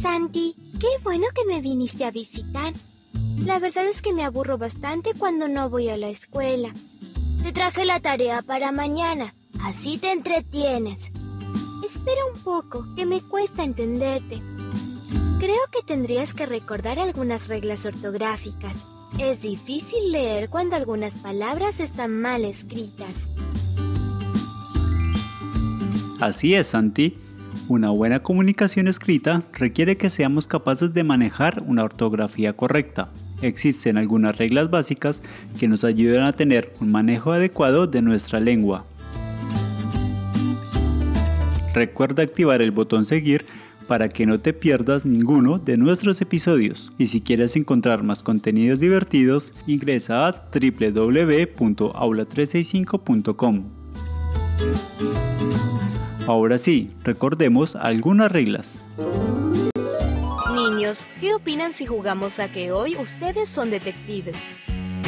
Santi, qué bueno que me viniste a visitar. La verdad es que me aburro bastante cuando no voy a la escuela. Te traje la tarea para mañana, así te entretienes. Espera un poco, que me cuesta entenderte. Creo que tendrías que recordar algunas reglas ortográficas. Es difícil leer cuando algunas palabras están mal escritas. Así es, Santi. Una buena comunicación escrita requiere que seamos capaces de manejar una ortografía correcta. Existen algunas reglas básicas que nos ayudan a tener un manejo adecuado de nuestra lengua. Recuerda activar el botón seguir para que no te pierdas ninguno de nuestros episodios. Y si quieres encontrar más contenidos divertidos, ingresa a www.aula365.com. Ahora sí, recordemos algunas reglas. Niños, ¿qué opinan si jugamos a que hoy ustedes son detectives?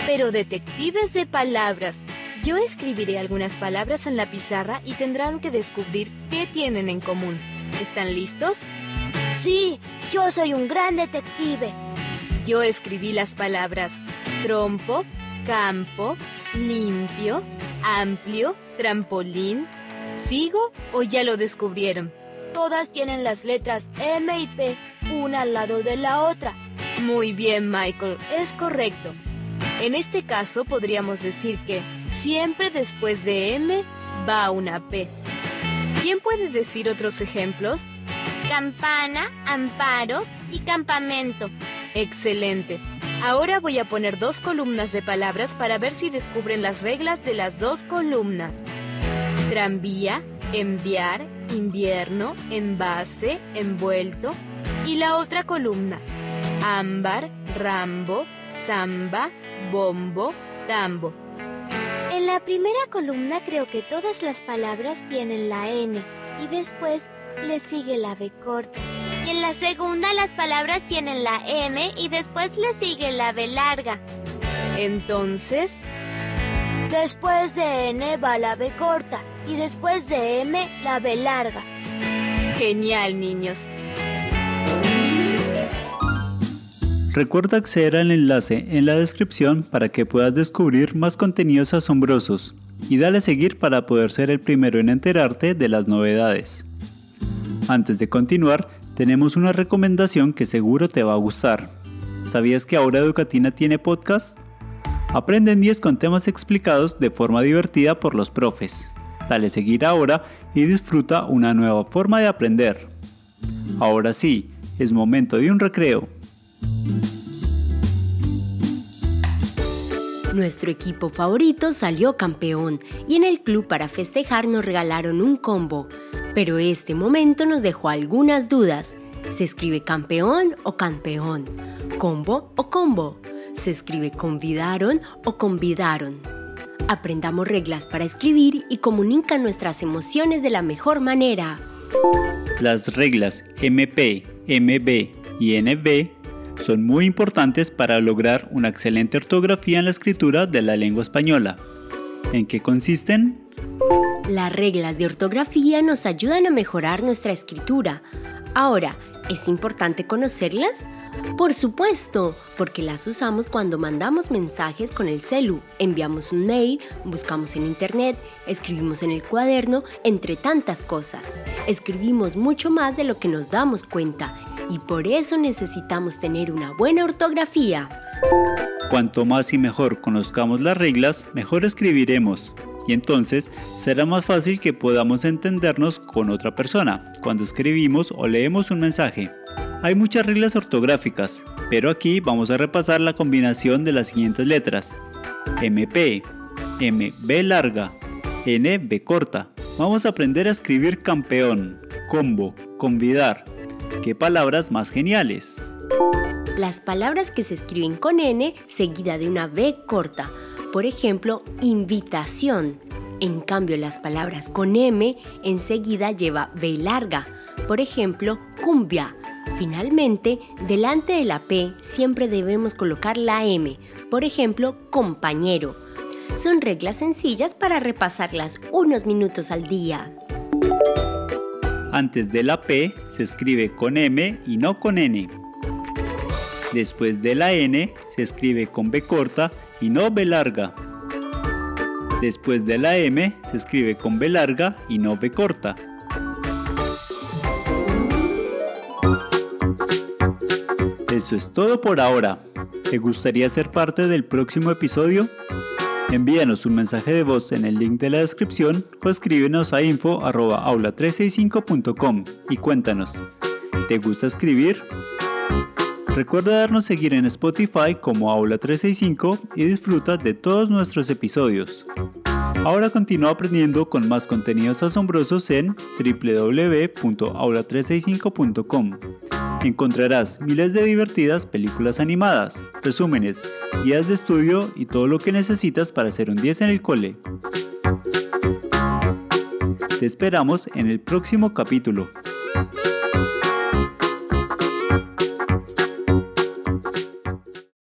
Pero detectives de palabras. Yo escribiré algunas palabras en la pizarra y tendrán que descubrir qué tienen en común. ¿Están listos? Sí, yo soy un gran detective. Yo escribí las palabras trompo, campo, limpio, amplio, trampolín. ¿Sigo o ya lo descubrieron? Todas tienen las letras M y P, una al lado de la otra. Muy bien, Michael, es correcto. En este caso podríamos decir que siempre después de M va una P. ¿Quién puede decir otros ejemplos? Campana, amparo y campamento. Excelente. Ahora voy a poner dos columnas de palabras para ver si descubren las reglas de las dos columnas. Tranvía, enviar, invierno, envase, envuelto. Y la otra columna. Ámbar, rambo, samba, bombo, tambo. En la primera columna creo que todas las palabras tienen la N y después le sigue la B corta. Y en la segunda las palabras tienen la M y después le sigue la B larga. Entonces, después de N va la B corta y después de M la B larga. Genial, niños. Recuerda acceder al enlace en la descripción para que puedas descubrir más contenidos asombrosos y dale a seguir para poder ser el primero en enterarte de las novedades. Antes de continuar, tenemos una recomendación que seguro te va a gustar. ¿Sabías que ahora Educatina tiene podcast? Aprende en 10 con temas explicados de forma divertida por los profes. Dale seguir ahora y disfruta una nueva forma de aprender. Ahora sí, es momento de un recreo. Nuestro equipo favorito salió campeón y en el club para festejar nos regalaron un combo. Pero este momento nos dejó algunas dudas. ¿Se escribe campeón o campeón? ¿Combo o combo? ¿Se escribe convidaron o convidaron? Aprendamos reglas para escribir y comunica nuestras emociones de la mejor manera. Las reglas MP, MB y NB son muy importantes para lograr una excelente ortografía en la escritura de la lengua española. ¿En qué consisten? Las reglas de ortografía nos ayudan a mejorar nuestra escritura. Ahora, ¿es importante conocerlas? Por supuesto, porque las usamos cuando mandamos mensajes con el celu, enviamos un mail, buscamos en internet, escribimos en el cuaderno, entre tantas cosas. Escribimos mucho más de lo que nos damos cuenta y por eso necesitamos tener una buena ortografía. Cuanto más y mejor conozcamos las reglas, mejor escribiremos. Y entonces será más fácil que podamos entendernos con otra persona cuando escribimos o leemos un mensaje. Hay muchas reglas ortográficas, pero aquí vamos a repasar la combinación de las siguientes letras. MP, MB larga, NB corta. Vamos a aprender a escribir campeón, combo, convidar. ¿Qué palabras más geniales? Las palabras que se escriben con N seguida de una B corta. Por ejemplo, invitación. En cambio, las palabras con M enseguida lleva B larga. Por ejemplo, cumbia. Finalmente, delante de la P siempre debemos colocar la M. Por ejemplo, compañero. Son reglas sencillas para repasarlas unos minutos al día. Antes de la P se escribe con M y no con N. Después de la N se escribe con B corta y no B larga. Después de la M se escribe con B larga y no B corta. Eso es todo por ahora. ¿Te gustaría ser parte del próximo episodio? Envíanos un mensaje de voz en el link de la descripción o escríbenos a info.aula365.com y cuéntanos. ¿Te gusta escribir? Recuerda darnos seguir en Spotify como Aula365 y disfruta de todos nuestros episodios. Ahora continúa aprendiendo con más contenidos asombrosos en www.aula365.com. Encontrarás miles de divertidas películas animadas, resúmenes, guías de estudio y todo lo que necesitas para hacer un 10 en el cole. Te esperamos en el próximo capítulo.